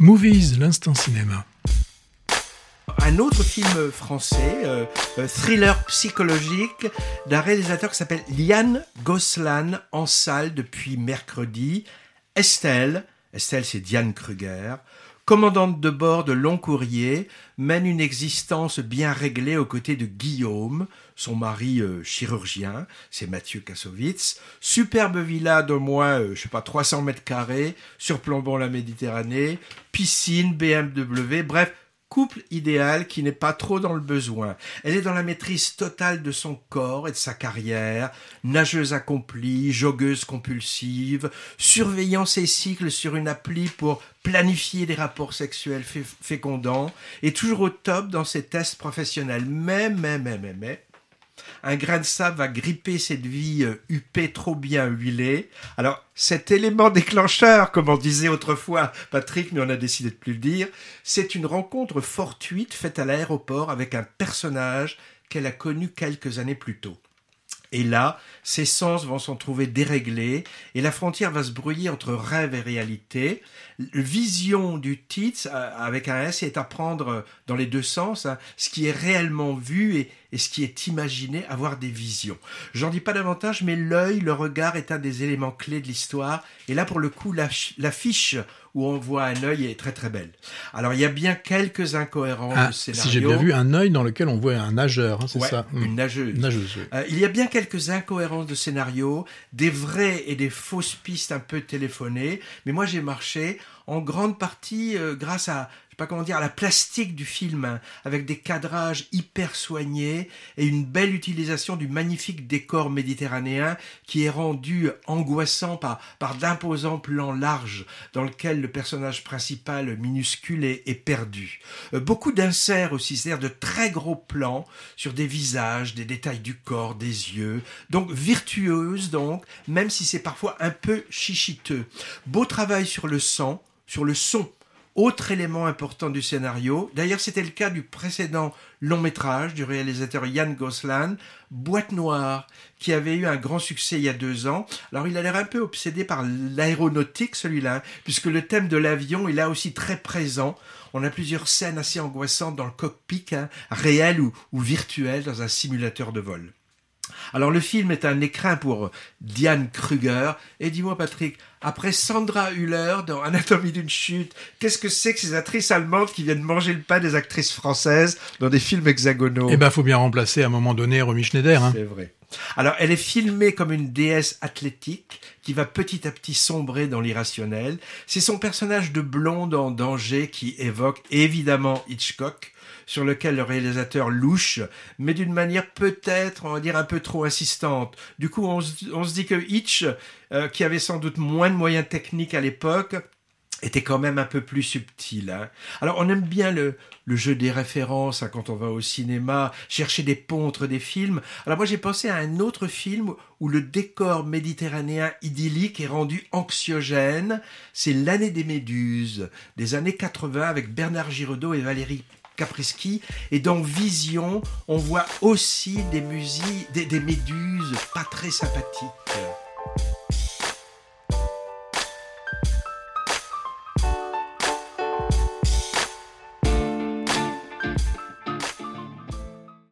Movies, l'instant cinéma. Un autre film français, euh, euh, thriller psychologique, d'un réalisateur qui s'appelle Liane Goslan, en salle depuis mercredi. Estelle, Estelle c'est Diane Kruger, commandante de bord de long courrier, mène une existence bien réglée aux côtés de Guillaume, son mari euh, chirurgien, c'est Mathieu Kassovitz. Superbe villa de moins, euh, je sais pas, 300 mètres carrés, surplombant la Méditerranée, piscine, BMW, bref, couple idéal qui n'est pas trop dans le besoin. Elle est dans la maîtrise totale de son corps et de sa carrière, nageuse accomplie, joggeuse compulsive, surveillant ses cycles sur une appli pour planifier des rapports sexuels fécondants, et toujours au top dans ses tests professionnels. Mais, mais, mais, mais, mais, un grain de sable va gripper cette vie euh, huppée trop bien huilée. Alors, cet élément déclencheur, comme on disait autrefois Patrick, mais on a décidé de plus le dire, c'est une rencontre fortuite faite à l'aéroport avec un personnage qu'elle a connu quelques années plus tôt. Et là, ses sens vont s'en trouver déréglés et la frontière va se brouiller entre rêve et réalité. Vision du titre euh, avec un S est à prendre dans les deux sens, hein. ce qui est réellement vu et, et ce qui est imaginé, avoir des visions. J'en dis pas davantage, mais l'œil, le regard est un des éléments clés de l'histoire. Et là, pour le coup, l'affiche où on voit un œil est très très belle. Alors, il y a bien quelques incohérences ah, de scénario. Si j'ai bien vu, un œil dans lequel on voit un nageur, hein, c'est ça? Une nageuse. nageuse euh, il y a bien quelques incohérences de scénario, des vraies et des fausses pistes un peu téléphonées. Mais moi, j'ai marché en grande partie euh, grâce à pas comment dire, la plastique du film, hein, avec des cadrages hyper soignés et une belle utilisation du magnifique décor méditerranéen qui est rendu angoissant par, par d'imposants plans larges dans lequel le personnage principal minuscule est, est perdu. Euh, beaucoup d'inserts aussi, c'est-à-dire de très gros plans sur des visages, des détails du corps, des yeux, donc virtueuse donc, même si c'est parfois un peu chichiteux. Beau travail sur le sang, sur le son autre élément important du scénario, d'ailleurs c'était le cas du précédent long métrage du réalisateur Yann Goslan, Boîte Noire, qui avait eu un grand succès il y a deux ans. Alors il a l'air un peu obsédé par l'aéronautique celui-là, puisque le thème de l'avion est là aussi très présent. On a plusieurs scènes assez angoissantes dans le cockpit, hein, réel ou, ou virtuel, dans un simulateur de vol. Alors le film est un écrin pour Diane Kruger. Et dis-moi Patrick, après Sandra Hüller dans Anatomie d'une chute, qu'est-ce que c'est que ces actrices allemandes qui viennent manger le pain des actrices françaises dans des films hexagonaux? Eh ben, faut bien remplacer à un moment donné Romy Schneider. Hein. C'est vrai. Alors, elle est filmée comme une déesse athlétique qui va petit à petit sombrer dans l'irrationnel. C'est son personnage de blonde en danger qui évoque évidemment Hitchcock, sur lequel le réalisateur louche, mais d'une manière peut-être, on va dire, un peu trop insistante. Du coup, on se, dit que Hitch, euh, qui avait sans doute moins de moyens techniques à l'époque, était quand même un peu plus subtil. Hein. Alors on aime bien le, jeu des références hein, quand on va au cinéma, chercher des ponts des films. Alors moi j'ai pensé à un autre film où le décor méditerranéen idyllique est rendu anxiogène. C'est L'année des méduses des années 80 avec Bernard Giraudot et Valérie Caprisky. Et dans Vision, on voit aussi des méduses pas très sympathiques.